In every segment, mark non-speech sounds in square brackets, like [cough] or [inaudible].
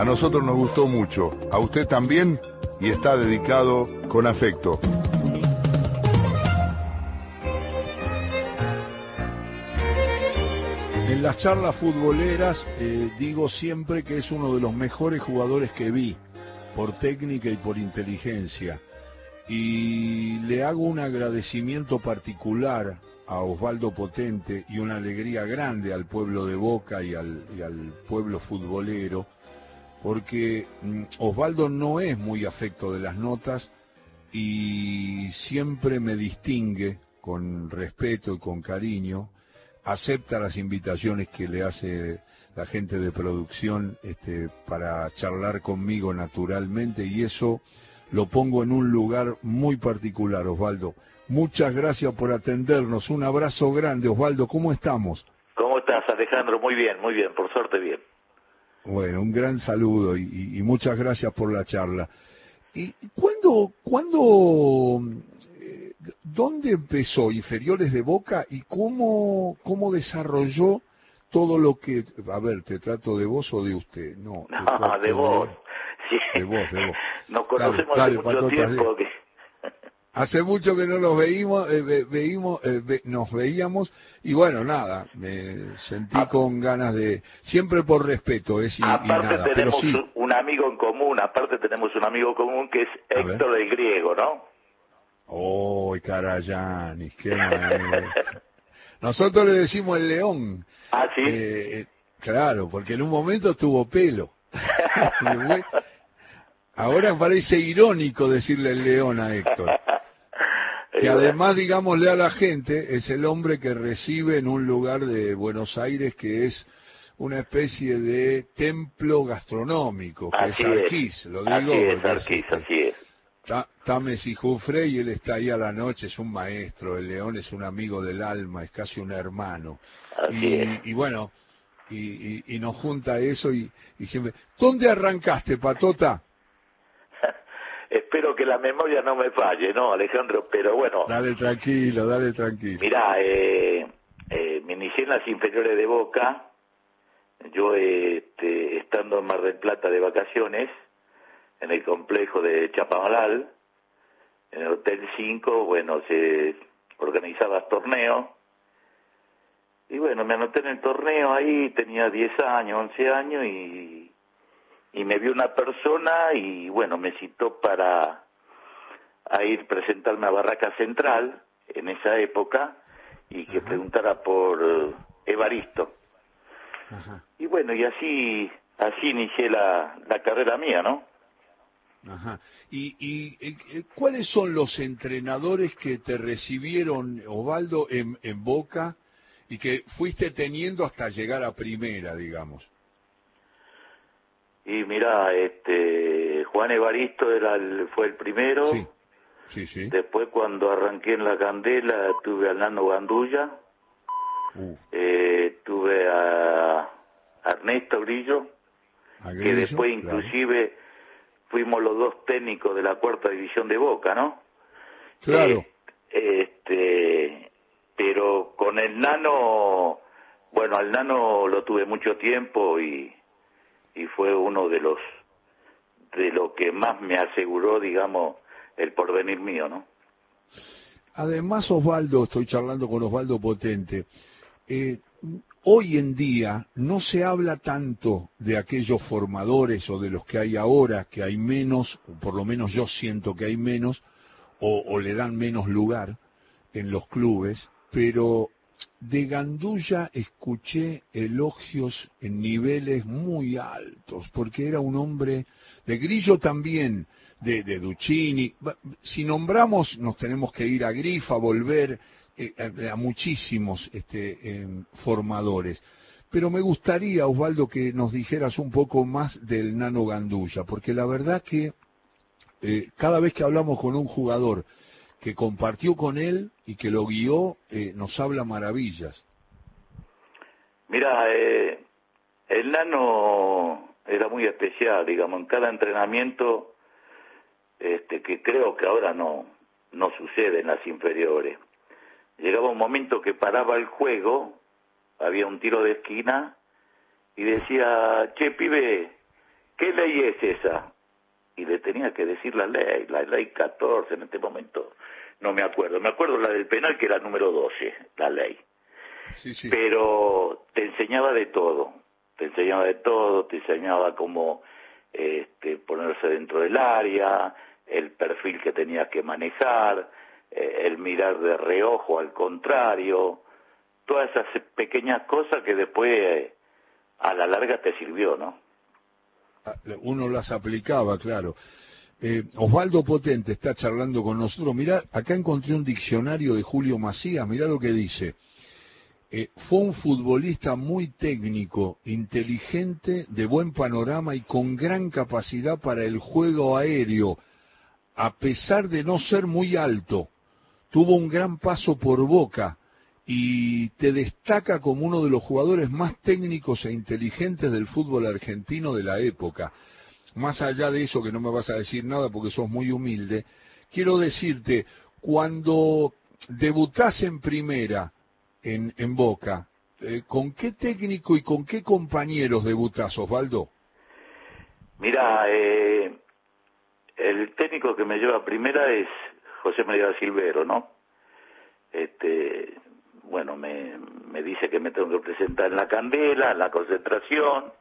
A nosotros nos gustó mucho, a usted también, y está dedicado con afecto. En las charlas futboleras eh, digo siempre que es uno de los mejores jugadores que vi, por técnica y por inteligencia. Y le hago un agradecimiento particular a Osvaldo Potente y una alegría grande al pueblo de Boca y al, y al pueblo futbolero, porque mm, Osvaldo no es muy afecto de las notas y siempre me distingue con respeto y con cariño acepta las invitaciones que le hace la gente de producción este, para charlar conmigo naturalmente y eso lo pongo en un lugar muy particular, Osvaldo. Muchas gracias por atendernos. Un abrazo grande, Osvaldo. ¿Cómo estamos? ¿Cómo estás, Alejandro? Muy bien, muy bien, por suerte bien. Bueno, un gran saludo y, y muchas gracias por la charla. ¿Y cuándo, cuándo ¿dónde empezó inferiores de Boca y cómo, cómo desarrolló todo lo que... A ver, ¿te trato de vos o de usted? No, no [laughs] de vos. De... vos, de vos. Nos conocemos hace mucho tiempo. Que... Hace mucho que no nos veíamos, eh, veímos, eh, nos veíamos y bueno, nada, me sentí ah. con ganas de, siempre por respeto, es y, nada, tenemos pero sí. un amigo en común, aparte tenemos un amigo común que es Héctor el Griego, ¿no? ¡Oh, Carayanis! ¡Qué Nosotros le decimos el león. Ah, sí. Eh, claro, porque en un momento tuvo pelo. [laughs] Ahora parece irónico decirle el león a Héctor. Que además, digámosle a la gente, es el hombre que recibe en un lugar de Buenos Aires que es una especie de templo gastronómico, que es Arquís, lo digo. Así es, Arquís, así es. Tames y Jufre y él está ahí a la noche, es un maestro, el león es un amigo del alma, es casi un hermano. Y, bueno, y, nos junta eso y, siempre... ¿Dónde arrancaste, Patota? Que la memoria no me falle, ¿no, Alejandro? Pero bueno... Dale tranquilo, dale tranquilo. Mirá, eh, eh, me inicié en las inferiores de Boca, yo este, estando en Mar del Plata de vacaciones, en el complejo de Chapamalal, en el Hotel 5, bueno, se organizaba torneo. Y bueno, me anoté en el torneo ahí, tenía 10 años, 11 años y, y me vio una persona y bueno, me citó para a ir presentarme a Barraca Central en esa época y que preguntara por eh, Evaristo. Y bueno, y así así inicié la, la carrera mía, ¿no? Ajá. ¿Y, y, eh, cuáles son los entrenadores que te recibieron, Osvaldo, en, en Boca y que fuiste teniendo hasta llegar a primera, digamos? Y mira, este, Juan Evaristo era fue el primero. Sí. Sí, sí. Después cuando arranqué en la Candela tuve a Nano Gandulla. Uh. Eh, tuve a, Ernesto Grillo, que después inclusive fuimos los dos técnicos de la cuarta división de Boca, ¿no? Claro. Eh, este, pero con el nano, bueno, al nano lo tuve mucho tiempo y, y fue uno de los de lo que más me aseguró, digamos, el porvenir mío, ¿no? Además, Osvaldo, estoy charlando con Osvaldo Potente. Eh, hoy en día no se habla tanto de aquellos formadores o de los que hay ahora, que hay menos, por lo menos yo siento que hay menos, o, le dan menos lugar en los clubes, pero de Gandulla escuché elogios en niveles muy altos, porque era un hombre, de Grillo también, de, de Duccini. Si nombramos, nos tenemos que ir a Grifa, volver, eh, a, muchísimos este, em, formadores. Pero me gustaría, Osvaldo, que nos dijeras un poco más del Nano Gandulla, porque la verdad que eh, cada vez que hablamos con un jugador que compartió con él y que lo guió, eh, nos habla maravillas. Mira, el Nano era muy especial, digamos, en cada entrenamiento, este, que creo que ahora no, no sucede en las inferiores llegaba un momento que paraba el juego, había un tiro de esquina y decía, che, pibe, ¿qué ley es esa? Y le tenía que decir la ley, la ley 14 en este momento, no me acuerdo, me acuerdo la del penal que era número 12, la ley. Sí, sí. Pero te enseñaba de todo, te enseñaba de todo, te enseñaba cómo este, ponerse dentro del área, el perfil que tenías que manejar, eh, el mirar de reojo al contrario, todas esas pequeñas cosas que después eh, a la larga te sirvió, ¿no? Uno las aplicaba, claro. Eh, Osvaldo Potente está charlando con nosotros. Mirá, acá encontré un diccionario de Julio Macías, mirá lo que dice. fue un futbolista muy técnico, inteligente, de buen panorama y con gran capacidad para el juego aéreo, a pesar de no ser muy alto tuvo un gran paso por boca y te destaca como uno de los jugadores más técnicos e inteligentes del fútbol argentino de la época. Más allá de eso, que no me vas a decir nada porque sos muy humilde, quiero decirte, cuando debutás en primera en, en Boca, eh, ¿con qué técnico y con qué compañeros debutás, Osvaldo? Mira, eh, el técnico que me lleva a primera es José María Silvero, ¿no? Este, bueno, me, me dice que me tengo que presentar en la candela, en la concentración.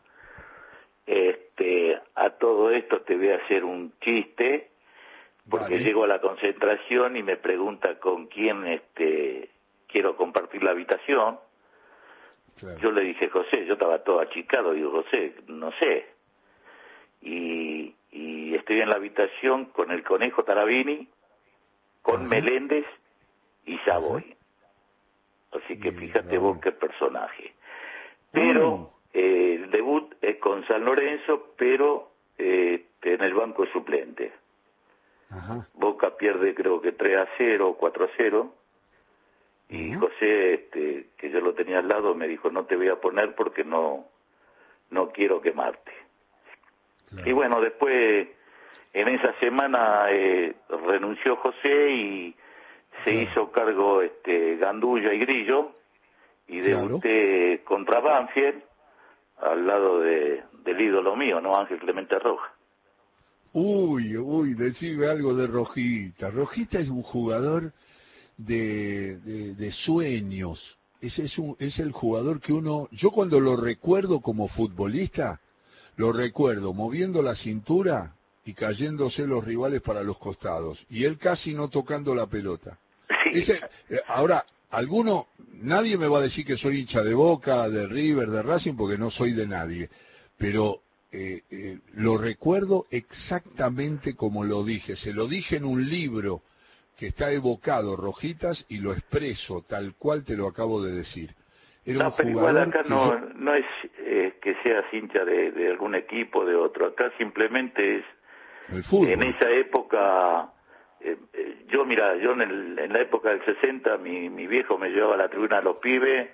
Este, a todo esto te voy a hacer un chiste, porque llego a la concentración y me pregunta con quién este, quiero compartir la habitación. Yo le dije, José, yo estaba todo achicado, digo, José, no sé. Y, y estoy en la habitación con el conejo Tarabini, con Meléndez y Savoy. Así que fíjate vos qué personaje. Pero mm. eh, el debut es con San Lorenzo, pero eh, en el banco suplente. Boca pierde creo que 3 a 0 o 4 a 0. Y José, este, que yo lo tenía al lado, me dijo, no te voy a poner porque no, no quiero quemarte. Y bueno, después en esa semana eh, renunció José y se hizo cargo este Gandulla y Grillo y debuté contra Banfield al lado de, del ídolo mío, ¿no? Ángel Clemente Roja. Uy, uy, decime algo de Rojita. Rojita es un jugador de, de, de sueños. Ese es, un, es el jugador que uno, yo cuando lo recuerdo como futbolista, lo recuerdo moviendo la cintura y cayéndose los rivales para los costados y él casi no tocando la pelota. Eh, ahora, alguno, nadie me va a decir que soy hincha de Boca, de River, de Racing, porque no soy de nadie, pero eh, eh, lo recuerdo exactamente como lo dije. Se lo dije en un libro que está evocado, Rojitas, y lo expreso tal cual te lo acabo de decir. Era no, igual acá no, no es que seas hincha de, de algún equipo, de otro. Acá simplemente es en esa época, eh, eh, yo mira, yo en, la época del 60, mi, mi viejo me llevaba a la tribuna a los pibes,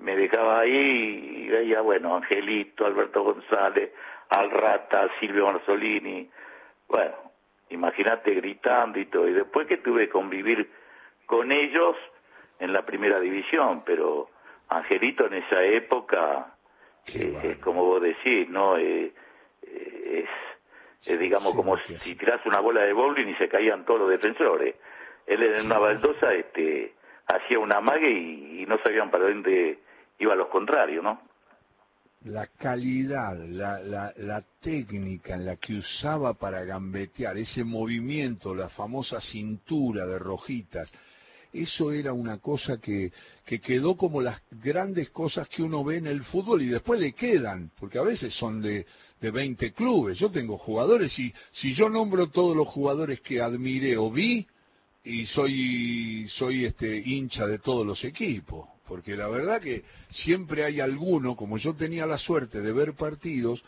me dejaba ahí y veía, bueno, Angelito, Alberto González, Al Rata, Silvio Marzolini, bueno, imagínate gritando y todo. Y después que tuve que convivir con ellos en la primera división, pero Angelito en esa época, eh, es como vos decís, ¿no? es digamos como si tiras una bola de bowling y se caían todos los defensores. Él en una baldosa este, hacía una mague y, no sabían para dónde iban los contrarios, ¿no? La calidad, la, la, la técnica en la que usaba para gambetear, ese movimiento, la famosa cintura de rojitas, eso era una cosa que, que quedó como las grandes cosas que uno ve en el fútbol y después le quedan, porque a veces son de, de 20 clubes. Yo tengo jugadores y si yo nombro todos los jugadores que admiré o vi, y soy, soy este hincha de todos los equipos, porque la verdad que siempre hay alguno, como yo tenía la suerte de ver partidos,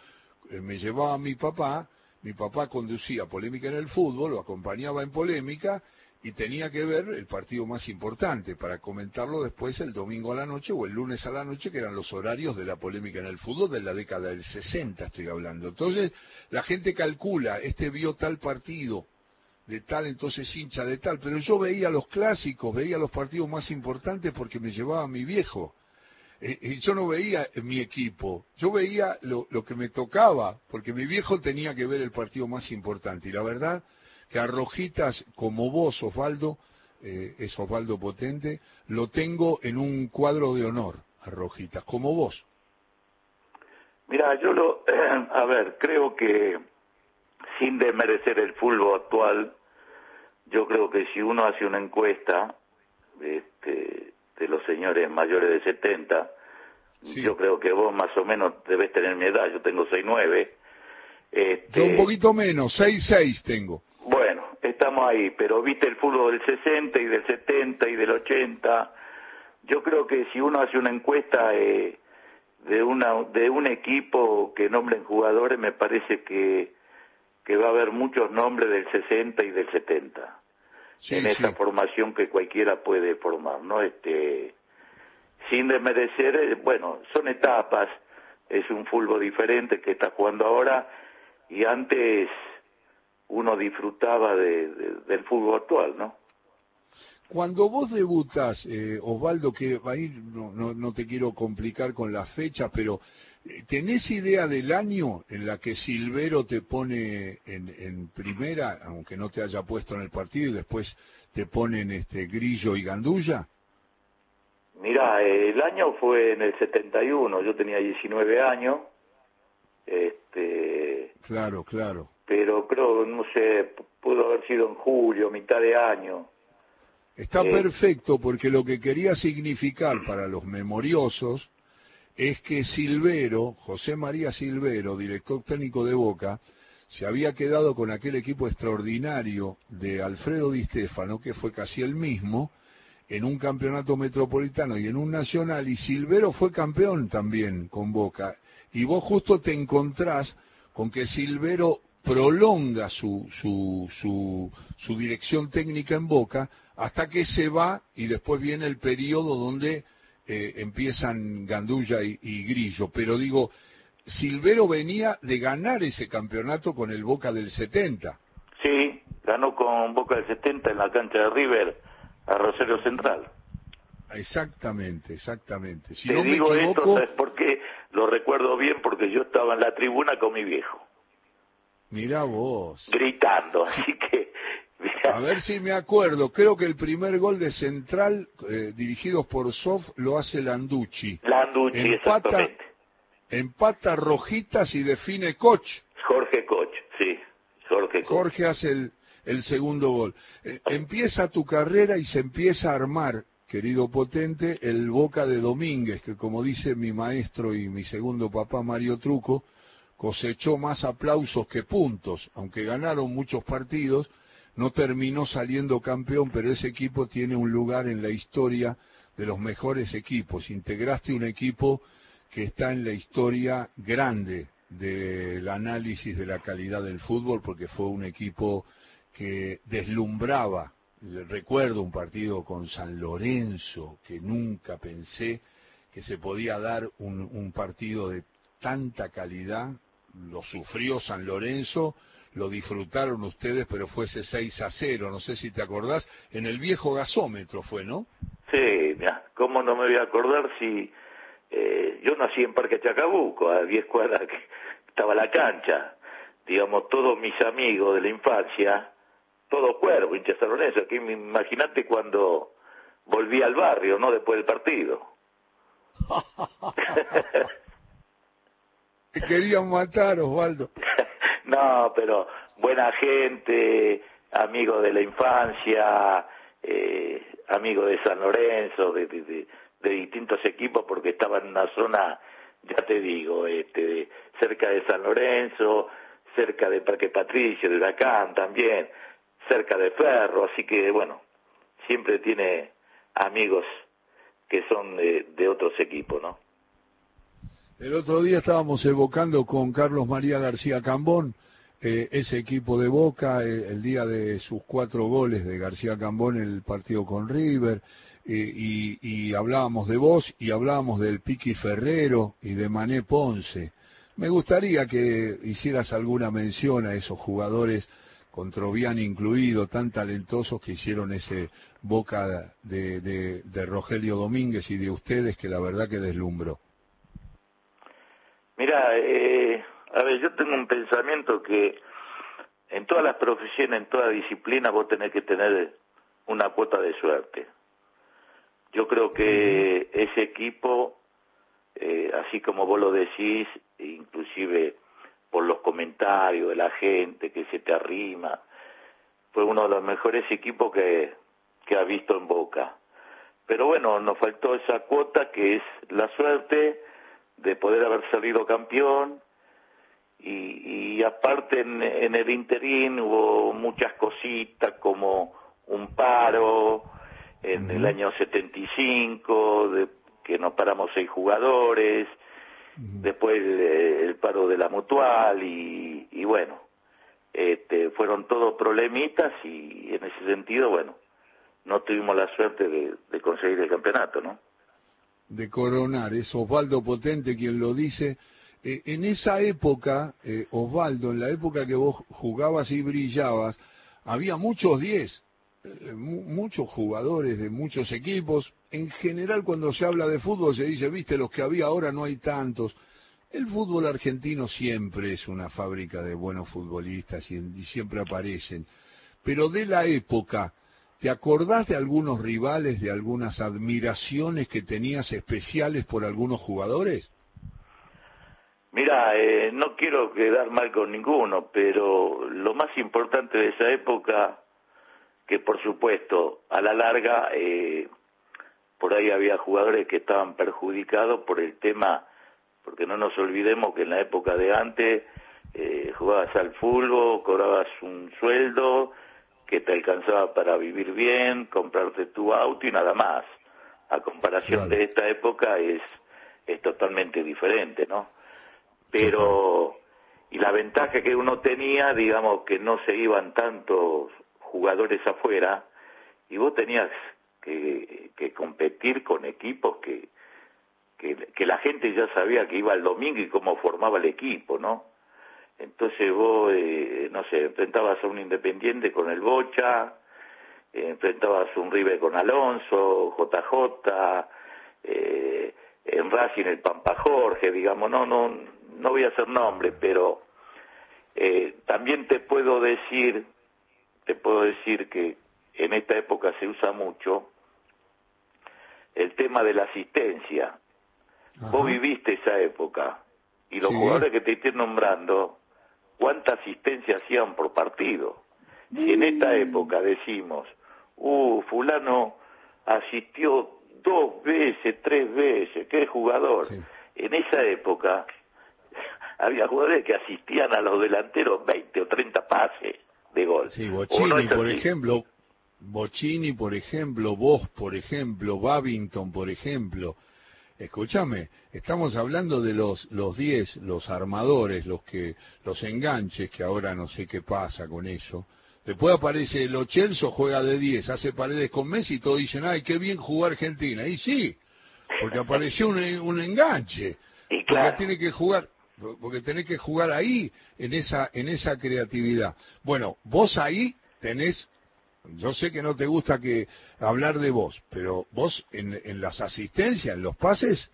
eh, me llevaba mi papá, mi papá conducía polémica en el fútbol, lo acompañaba en polémica, y tenía que ver el partido más importante para comentarlo después el domingo a la noche o el lunes a la noche, que eran los horarios de la polémica en el fútbol de la década del 60, estoy hablando. Entonces, la gente calcula, este vio tal partido, de tal, entonces hincha de tal, pero yo veía los clásicos, veía los partidos más importantes porque me llevaba mi viejo. eh, yo no veía mi equipo, yo veía lo, lo, que me tocaba, porque mi viejo tenía que ver el partido más importante. Y la verdad que a Rojitas, como vos, Osvaldo, eh, es Osvaldo Potente, lo tengo en un cuadro de honor, a Rojitas, como vos. Mira, yo lo, [clears throat] a ver, creo que sin desmerecer el fútbol actual, yo creo que si uno hace una encuesta este, de los señores mayores de 70, yo creo que vos más o menos debes tener mi edad, yo tengo 6'9". Este, yo un poquito menos, 6'6 tengo. Estamos ahí, pero viste el fútbol del 60 y del 70 y del 80. Yo creo que si uno hace una encuesta eh, de una de un equipo que nombren jugadores, me parece que que va a haber muchos nombres del 60 y del 70 en esa formación que cualquiera puede formar, ¿no? Este, sin desmerecer, eh, bueno, son etapas, es un fútbol diferente que está jugando ahora y antes uno disfrutaba de, del fútbol actual, ¿no? Cuando vos debutas, eh, Osvaldo, que ahí no, no, no, te quiero complicar con la fecha, pero ¿Tenés idea del año en la que Silvero te pone en, primera, aunque no te haya puesto en el partido, y después te ponen este Grillo y Gandulla? Mira, el año fue en el 71, yo tenía 19 años. Este, claro, claro. Pero creo, no sé, pudo haber sido en julio, mitad de año. Está eh, perfecto porque lo que quería significar para los memoriosos es que Silvero, José María Silvero, director técnico de Boca, se había quedado con aquel equipo extraordinario de Alfredo Di Stefano, que fue casi el mismo, en un campeonato metropolitano y en un nacional, y Silvero fue campeón también con Boca. Y vos justo te encontrás con que Silvero prolonga su, su, su, su dirección técnica en Boca hasta que se va y después viene el periodo donde eh, empiezan Gandulla y, Grillo, pero digo, Silvero venía de ganar ese campeonato con el Boca del 70. Sí, ganó con Boca del 70 en la cancha de River a Rosario Central. Exactamente, exactamente. Si Te digo esto, ¿sabes por qué? Lo recuerdo bien porque yo estaba en la tribuna con mi viejo. Mira vos. Gritando, así que a ver si me acuerdo, creo que el primer gol de Central, eh, dirigidos por Sof, lo hace Landucci. Landucci, empata, exactamente. Empata Rojitas y define Koch. Jorge Koch, sí. Jorge Koch. Jorge hace el, el segundo gol. Eh, empieza tu carrera y se empieza a armar, querido potente, el Boca de Domínguez, que como dice mi maestro y mi segundo papá Mario Truco, cosechó más aplausos que puntos, aunque ganaron muchos partidos no terminó saliendo campeón, pero ese equipo tiene un lugar en la historia de los mejores equipos. Integraste un equipo que está en la historia grande del análisis de la calidad del fútbol, porque fue un equipo que deslumbraba. Recuerdo un partido con San Lorenzo, que nunca pensé que se podía dar un, un partido de tanta calidad. Lo sufrió San Lorenzo, lo disfrutaron ustedes, pero fue ese 6 a 0, no sé si te acordás, en el viejo gasómetro fue, ¿no? Sí, mira, ¿cómo no me voy a acordar si eh, yo nací en Parque Chacabuco, a 10 cuadras que estaba la cancha, digamos, todos mis amigos de la infancia, todo cuervo, hinchas saloneses, aquí imagínate cuando volví al barrio, ¿no? Después del partido. [laughs] Te querían matar, Osvaldo. [laughs] No, pero buena gente, amigo de la infancia, eh, amigo de San Lorenzo, de, distintos equipos, porque estaba en una zona, ya te digo, este, cerca de San Lorenzo, cerca de Parque Patricio, de Huracán también, cerca de Ferro, así que bueno, siempre tiene amigos que son de, de otros equipos, ¿no? El otro día estábamos evocando con Carlos María García Cambón eh, ese equipo de Boca, el día de sus cuatro goles de García Cambón en el partido con River, eh, y, hablábamos de vos y hablábamos del Piqui Ferrero y de Mané Ponce. Me gustaría que hicieras alguna mención a esos jugadores con Troviani incluido, tan talentosos que hicieron ese boca de, de, Rogelio Domínguez y de ustedes que la verdad que deslumbró. Mira, eh, a ver, yo tengo un pensamiento que en todas las profesiones, en toda disciplina, vos tenés que tener una cuota de suerte. Yo creo que ese equipo, eh, así como vos lo decís, inclusive por los comentarios de la gente que se te arrima, fue uno de los mejores equipos que, que ha visto en Boca. Pero bueno, nos faltó esa cuota que es la suerte de poder haber salido campeón. Y, y aparte en, en el interín hubo muchas cositas como un paro en el año 75, de, que nos paramos seis jugadores, después el, paro de la mutual y, y bueno, este, fueron todos problemitas y en ese sentido, bueno, no tuvimos la suerte de, de conseguir el campeonato, ¿no? De coronar, es Osvaldo Potente quien lo dice. Eh, en esa época, eh, Osvaldo, en la época que vos jugabas y brillabas, había muchos 10, eh, muchos jugadores de muchos equipos. En general, cuando se habla de fútbol, se dice, viste, los que había ahora no hay tantos. El fútbol argentino siempre es una fábrica de buenos futbolistas y, siempre aparecen. Pero de la época, ¿te acordás de algunos rivales, de algunas admiraciones que tenías especiales por algunos jugadores? Mira, eh, no quiero quedar mal con ninguno, pero lo más importante de esa época que por supuesto a la larga eh, por ahí había jugadores que estaban perjudicados por el tema, porque no nos olvidemos que en la época de antes eh, jugabas al fútbol, cobrabas un sueldo que te alcanzaba para vivir bien, comprarte tu auto y nada más. A comparación de esta época es, es totalmente diferente, ¿no? Pero, y la ventaja que uno tenía, digamos, que no se iban tantos jugadores afuera y vos tenías que, que competir con equipos que, que, la gente ya sabía que iba el domingo y cómo formaba el equipo, ¿no? Entonces vos, eh, no sé, enfrentabas a un Independiente con el Bocha, eh, enfrentabas a un River con Alonso, JJ, eh, en Racing el Pampa Jorge, digamos, no, no, no voy a hacer nombre, pero eh, también te puedo decir te puedo decir que en esta época se usa mucho el tema de la asistencia. Vos viviste esa época y los jugadores que te estoy nombrando, ¿cuánta asistencia hacían por partido? Si en esta mm. época decimos, uh, fulano asistió dos veces, tres veces, qué jugador. En esa época [laughs] había jugadores que asistían a los delanteros 20 o 30 pases de gol. Sí, Bocini, por ejemplo, Bocini, por ejemplo, vos, por ejemplo, Babington, por ejemplo. Escúchame, estamos hablando de los los 10, los armadores, los que los enganches, que ahora no sé qué pasa con eso. Después aparece el Ochelso, juega de 10, hace paredes con Messi y todos dicen, ay, qué bien jugar Argentina. Y sí, porque apareció un, un enganche. [laughs] Y claro. tiene que jugar, porque tenés que jugar ahí, en esa, en esa creatividad. Bueno, vos ahí tenés, yo sé que no te gusta que hablar de vos, pero vos en, en las asistencias, en los pases,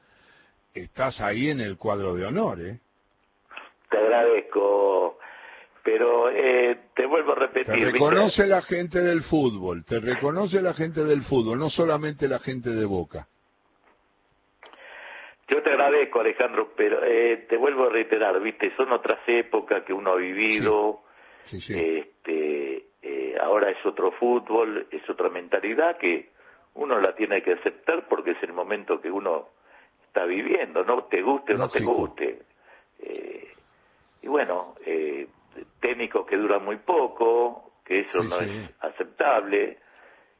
estás ahí en el cuadro de honor, ¿eh? Te agradezco, pero eh, te vuelvo a repetir. Te reconoce la gente del fútbol, te reconoce la gente del fútbol, no solamente la gente de Boca. Yo te agradezco, Alejandro, pero eh, te vuelvo a reiterar, viste, son otras épocas que uno ha vivido. Este, eh, ahora es otro fútbol, es otra mentalidad que uno la tiene que aceptar porque es el momento que uno está viviendo, no te guste o no te guste. Eh, y bueno, técnicos que duran muy poco, que eso no es aceptable.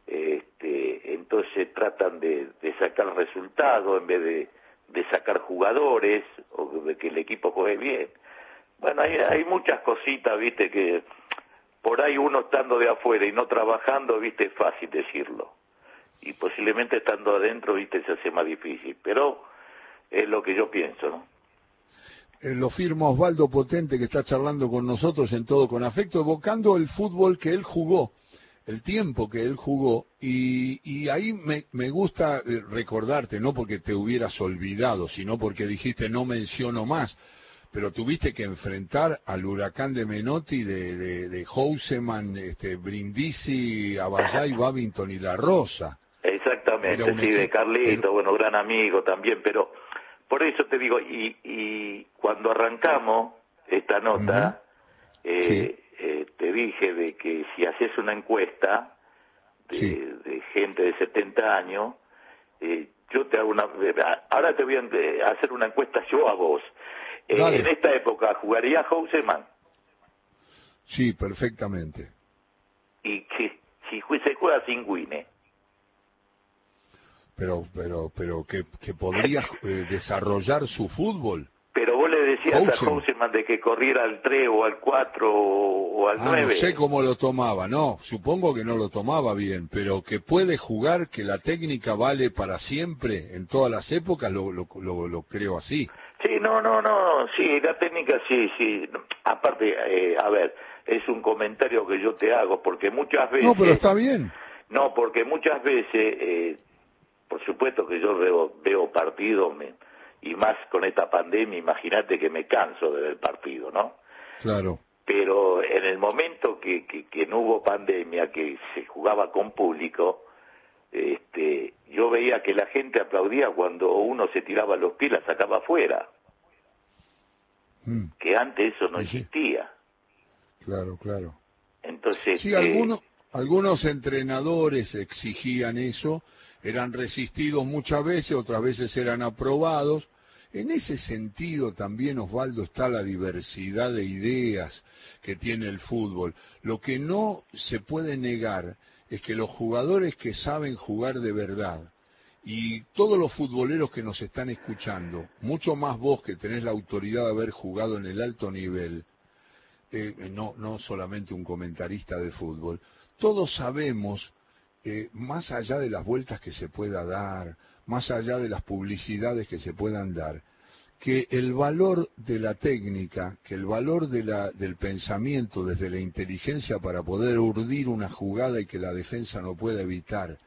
Este, entonces tratan de, de sacar resultados en vez de de sacar jugadores o de que el equipo juegue bien. Bueno, hay, hay muchas cositas, viste, que por ahí uno estando de afuera y no trabajando, viste, es fácil decirlo. Y posiblemente estando adentro, viste, se hace más difícil. Pero es lo que yo pienso, ¿no? Eh, lo firma Osvaldo Potente que está charlando con nosotros en todo con afecto, evocando el fútbol que él jugó, el tiempo que él jugó, y, y ahí me, gusta eh, recordarte, no porque te hubieras olvidado, sino porque dijiste no menciono más, pero tuviste que enfrentar al huracán de Menotti, de, de, de Houseman, este, Brindisi, Abayay, [laughs] Babington y La Rosa. Exactamente, sí, de Carlito, bueno, gran amigo también, pero por eso te digo, y, y cuando arrancamos esta nota, eh, eh, te dije de que si haces una encuesta de, de gente de 70 años, eh, yo te hago una, ahora te voy a hacer una encuesta yo a vos. En esta época, ¿jugaría Houseman? Sí, perfectamente. ¿Y que si se juega sin Guine? pero pero pero que, que podría eh, desarrollar su fútbol. Pero vos le decías a Houseman de que corriera al 3 o al 4 o, al 9. Ah, no sé cómo lo tomaba, no, supongo que no lo tomaba bien, pero que puede jugar, que la técnica vale para siempre, en todas las épocas, lo, lo, lo, creo así. Sí, no, no, no, sí, la técnica sí, sí. Aparte, eh, a ver, es un comentario que yo te hago, porque muchas veces... No, pero está bien. No, porque muchas veces eh, por supuesto que yo veo, veo partido y más con esta pandemia, imagínate que me canso de ver partido, ¿no? Claro. Pero en el momento que, que, no hubo pandemia, que se jugaba con público, este, yo veía que la gente aplaudía cuando uno se tiraba los pies, la sacaba afuera. Mm. Que antes eso no existía. Claro, claro. Entonces. Sí, algunos, algunos entrenadores exigían eso eran resistidos muchas veces, otras veces eran aprobados. En ese sentido también, Osvaldo, está la diversidad de ideas que tiene el fútbol. Lo que no se puede negar es que los jugadores que saben jugar de verdad, y todos los futboleros que nos están escuchando, mucho más vos que tenés la autoridad de haber jugado en el alto nivel, eh, no, no solamente un comentarista de fútbol, todos sabemos eh, más allá de las vueltas que se pueda dar, más allá de las publicidades que se puedan dar, que el valor de la técnica, que el valor del pensamiento desde la inteligencia para poder urdir una jugada y que la defensa no pueda evitar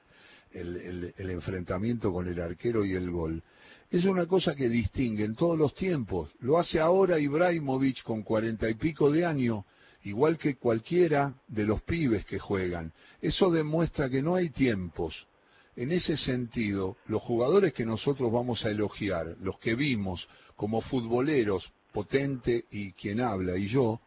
el, el enfrentamiento con el arquero y el gol, es una cosa que distingue en todos los tiempos. Lo hace ahora Ibrahimovic con cuarenta y pico de años igual que cualquiera de los pibes que juegan. Eso demuestra que no hay tiempos. En ese sentido, los jugadores que nosotros vamos a elogiar, los que vimos como futboleros, Potente y quien habla, y yo,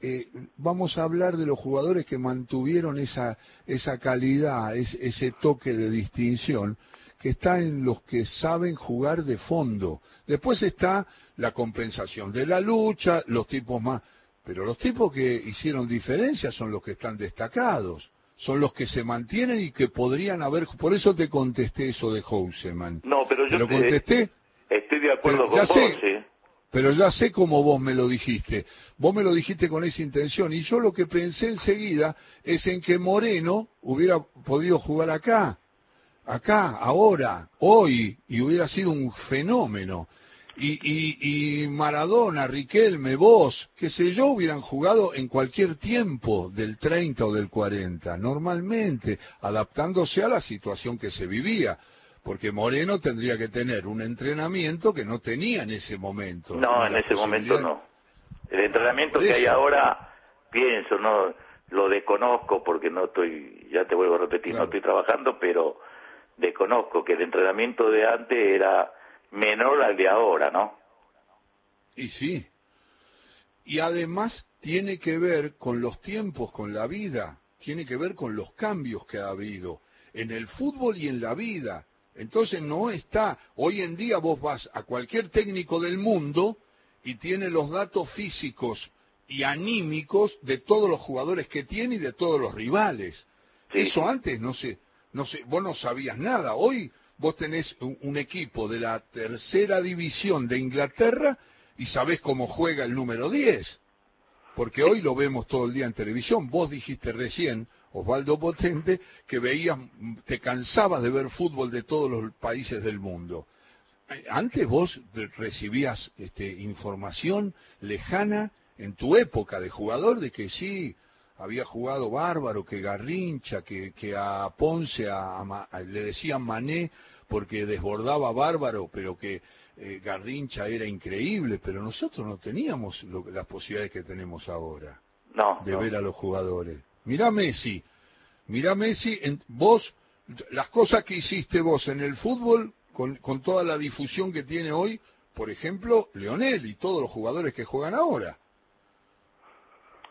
eh, vamos a hablar de los jugadores que mantuvieron esa, esa calidad, ese toque de distinción, que está en los que saben jugar de fondo. Después está la compensación de la lucha, los tipos más pero los tipos que hicieron diferencia son los que están destacados, son los que se mantienen y que podrían haber. Por eso te contesté eso de Houseman. No, pero yo lo contesté. Estoy de acuerdo con vos, sé, Pero ya sé cómo vos me lo dijiste. Vos me lo dijiste con esa intención. Y yo lo que pensé enseguida es en que Moreno hubiera podido jugar acá, acá, ahora, hoy, y hubiera sido un fenómeno y, y, Maradona, Riquelme, vos, qué sé yo, hubieran jugado en cualquier tiempo del 30 o del 40, normalmente, adaptándose a la situación que se vivía. Porque Moreno tendría que tener un entrenamiento que no tenía en ese momento. No, en ese momento no. El entrenamiento que hay ahora, pienso, no lo desconozco porque no estoy, ya te vuelvo a repetir, no estoy trabajando, pero desconozco que el entrenamiento de antes era menor al de ahora, ¿no? Y sí. Y además tiene que ver con los tiempos, con la vida, tiene que ver con los cambios que ha habido en el fútbol y en la vida. Entonces no está, hoy en día vos vas a cualquier técnico del mundo y tiene los datos físicos y anímicos de todos los jugadores que tiene y de todos los rivales. Eso antes no sé, no sé, vos no sabías nada. Hoy vos tenés un, equipo de la tercera división de Inglaterra y sabés cómo juega el número 10. Porque hoy lo vemos todo el día en televisión. Vos dijiste recién, Osvaldo Potente, que veías, te cansabas de ver fútbol de todos los países del mundo. antes vos recibías este, información lejana en tu época de jugador de que sí, había jugado bárbaro, que Garrincha, que, que a Ponce a, le decían Mané porque desbordaba bárbaro, pero que eh, Garrincha era increíble, pero nosotros no teníamos las posibilidades que tenemos ahora de ver a los jugadores. Mirá Messi, mirá Messi, en, vos, las cosas que hiciste vos en el fútbol, con, con toda la difusión que tiene hoy, por ejemplo, Leonel y todos los jugadores que juegan ahora.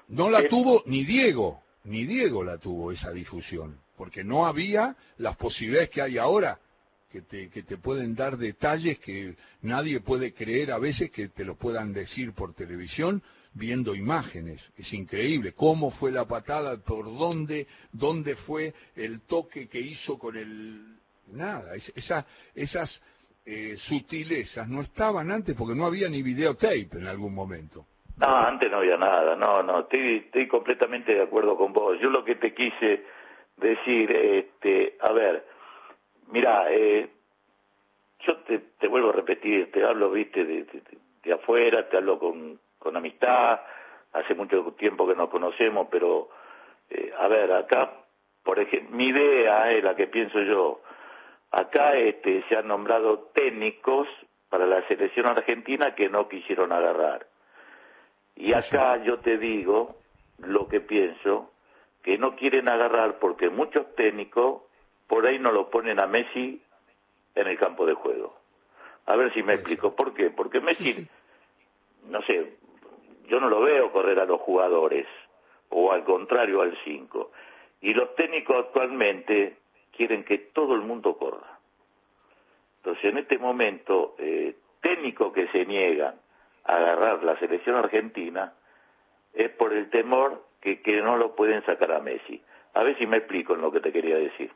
No la tuvo ni Diego, ni Diego la tuvo esa difusión, porque no había las posibilidades que hay ahora, que te, que te pueden dar detalles que nadie puede creer a veces que te lo puedan decir por televisión viendo imágenes. Es increíble cómo fue la patada, por dónde, dónde fue el toque que hizo con el... Nada, esa, esas eh, sutilezas no estaban antes porque no había ni videotape en algún momento. No, antes no había nada, no, no, estoy, estoy completamente de acuerdo con vos. Yo lo que te quise decir, este, a ver, mira, eh, yo te, vuelvo a repetir, te hablo, viste, de, de, afuera, te hablo con, con amistad, hace mucho tiempo que nos conocemos, pero, eh, a ver, acá, por ejemplo, mi idea es la que pienso yo, acá este, se han nombrado técnicos para la selección argentina que no quisieron agarrar y acá yo te digo lo que pienso, que no quieren agarrar porque muchos técnicos por ahí no lo ponen a Messi en el campo de juego. A ver si me explico. ¿Por qué? Porque Messi, no sé, yo no lo veo correr a los jugadores, o al contrario al 5. Y los técnicos actualmente quieren que todo el mundo corra. Entonces, en este momento, eh, técnicos que se niegan agarrar la selección argentina es por el temor que, que no lo pueden sacar a Messi. A ver si me explico en lo que te quería decir.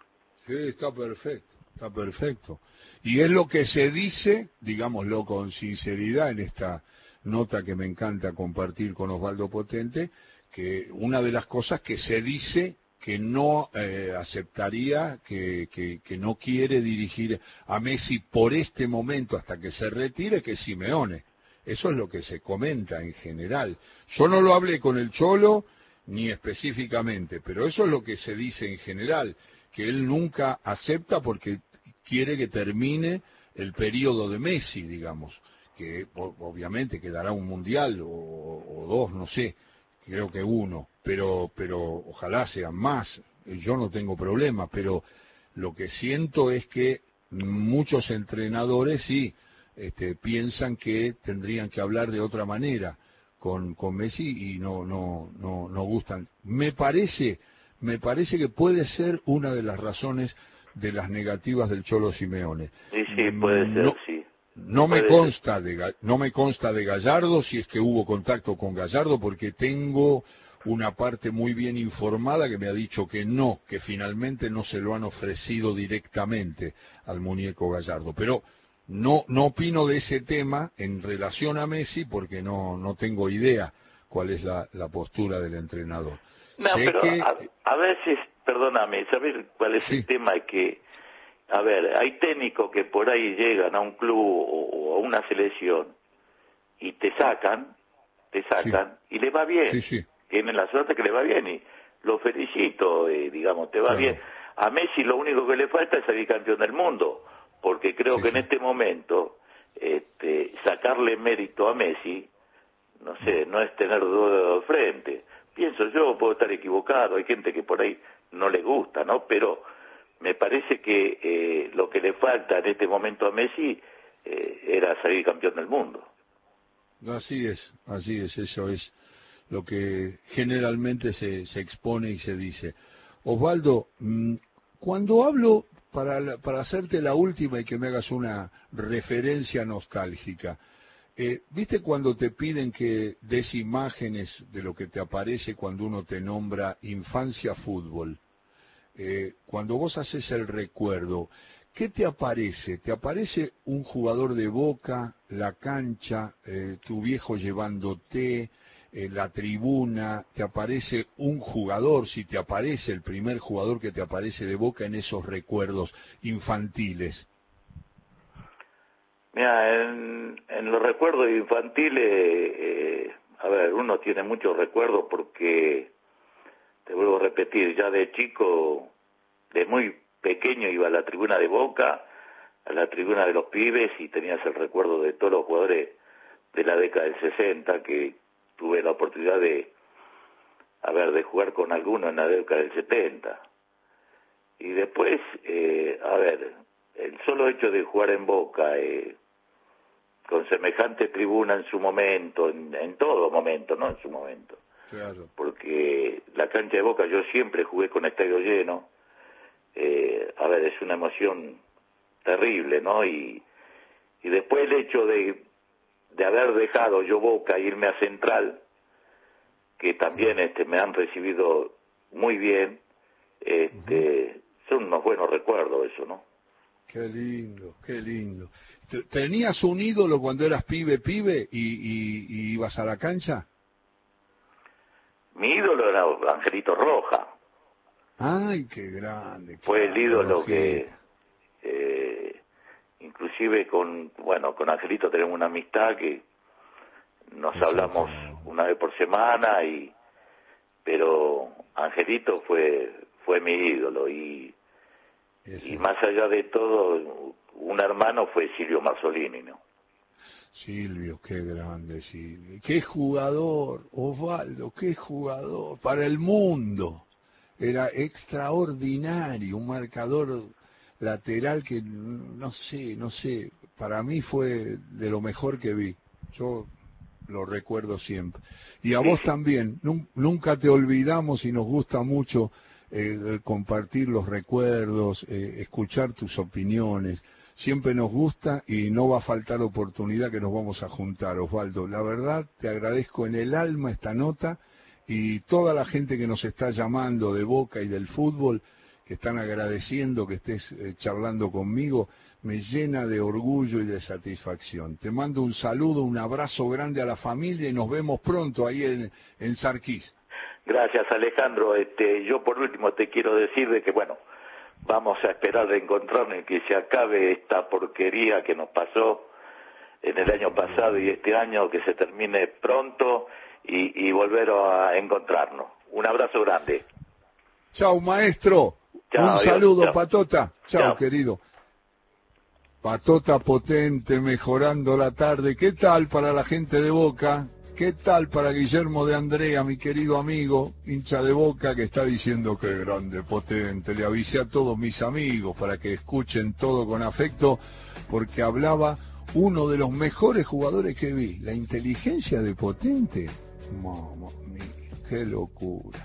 Sí, está perfecto, está perfecto. Y es lo que se dice, digámoslo con sinceridad, en esta nota que me encanta compartir con Osvaldo Potente, que una de las cosas que se dice que no eh, aceptaría, que, que, no quiere dirigir a Messi por este momento hasta que se retire, que Simeone. Eso es lo que se comenta en general. Yo no lo hablé con el Cholo ni específicamente, pero eso es lo que se dice en general, que él nunca acepta porque quiere que termine el periodo de Messi, digamos, que obviamente quedará un mundial o, dos, no sé, creo que uno, pero, pero ojalá sean más, yo no tengo problema, pero lo que siento es que muchos entrenadores sí este, piensan que tendrían que hablar de otra manera con, con Messi y no, no, no, no gustan. Me parece, me parece que puede ser una de las razones de las negativas del Cholo Simeone. Sí, sí, puede ser, no, sí. No me consta de no me consta de Gallardo si es que hubo contacto con Gallardo porque tengo una parte muy bien informada que me ha dicho que no, que finalmente no se lo han ofrecido directamente al muñeco Gallardo, pero no, no opino de ese tema en relación a Messi porque no, no tengo idea cuál es la, la postura del entrenador. No, pero a, veces, perdóname, ¿sabes cuál es el tema? Que, a ver, hay técnicos que por ahí llegan a un club o, a una selección y te sacan, te sacan y le va bien. Tienen la suerte que le va bien y lo felicito, eh, digamos, te va bien. A Messi lo único que le falta es salir campeón del mundo porque creo que en este momento este, sacarle mérito a Messi, no sé, no es tener duda de frente. Pienso yo, puedo estar equivocado, hay gente que por ahí no le gusta, ¿no? Pero me parece que eh, lo que le falta en este momento a Messi eh, era salir campeón del mundo. Así es, así es, eso es lo que generalmente se, se expone y se dice. Osvaldo, mm, cuando hablo para, para hacerte la última y que me hagas una referencia nostálgica. Eh, ¿Viste cuando te piden que des imágenes de lo que te aparece cuando uno te nombra infancia fútbol? Eh, cuando vos haces el recuerdo, ¿qué te aparece? ¿Te aparece un jugador de boca, la cancha, eh, tu viejo llevándote, en la tribuna, te aparece un jugador, si te aparece el primer jugador que te aparece de boca en esos recuerdos infantiles. Mira, en, en los recuerdos infantiles, eh, a ver, uno tiene muchos recuerdos porque, te vuelvo a repetir, ya de chico, de muy pequeño iba a la tribuna de Boca, a la tribuna de los pibes y tenías el recuerdo de todos los jugadores de la década del 60 que tuve la oportunidad de, a ver, de jugar con alguno en la década del 70. Y después, eh, a ver, el solo hecho de jugar en Boca, eh, con semejante tribuna en su momento, en, en, todo momento, no en su momento. Claro. Porque la cancha de Boca yo siempre jugué con estadio lleno. Eh, a ver, es una emoción terrible, ¿no? Y, y después el hecho de, de haber dejado yo Boca irme a Central, que también este, me han recibido muy bien, este, son unos buenos recuerdos eso, ¿no? Qué lindo, qué lindo. ¿Tenías un ídolo cuando eras pibe, pibe y, y, y ibas a la cancha? Mi ídolo era Angelito Roja. Ay, qué grande. Fue el ídolo Rojita. que, eh, inclusive con, bueno, con Angelito tenemos una amistad que nos hablamos una vez por semana y, pero Angelito fue, fue mi ídolo y, y más allá de todo, un hermano fue Silvio Marzolini, ¿no? Silvio, qué grande Silvio. Qué jugador, Osvaldo, qué jugador. Para el mundo. Era extraordinario, un marcador lateral que no sé, no sé, para mí fue de lo mejor que vi. Yo lo recuerdo siempre. Y a vos también, nun- nunca te olvidamos y nos gusta mucho eh, compartir los recuerdos, eh, escuchar tus opiniones. Siempre nos gusta y no va a faltar oportunidad que nos vamos a juntar, Osvaldo. La verdad, te agradezco en el alma esta nota y toda la gente que nos está llamando de Boca y del fútbol, que están agradeciendo que estés eh, charlando conmigo, me llena de orgullo y de satisfacción. Te mando un saludo, un abrazo grande a la familia y nos vemos pronto ahí en, en Sarquís. Gracias Alejandro. Este, yo por último te quiero decir de que bueno, vamos a esperar de encontrarnos y que se acabe esta porquería que nos pasó en el año pasado y este año, que se termine pronto y, y volver a encontrarnos. Un abrazo grande. Chao, maestro. Chao, un adiós, saludo, chao. Patota. Chao, Chao. querido. Patota potente, mejorando la tarde. ¿Qué tal para la gente de Boca? ¿Qué tal para Guillermo de Andrea, mi querido amigo, hincha de Boca, que está diciendo que grande, potente? Le avisé a todos mis amigos para que escuchen todo con afecto, porque hablaba uno de los mejores jugadores que vi. La inteligencia de potente. Mamma mía, qué locura.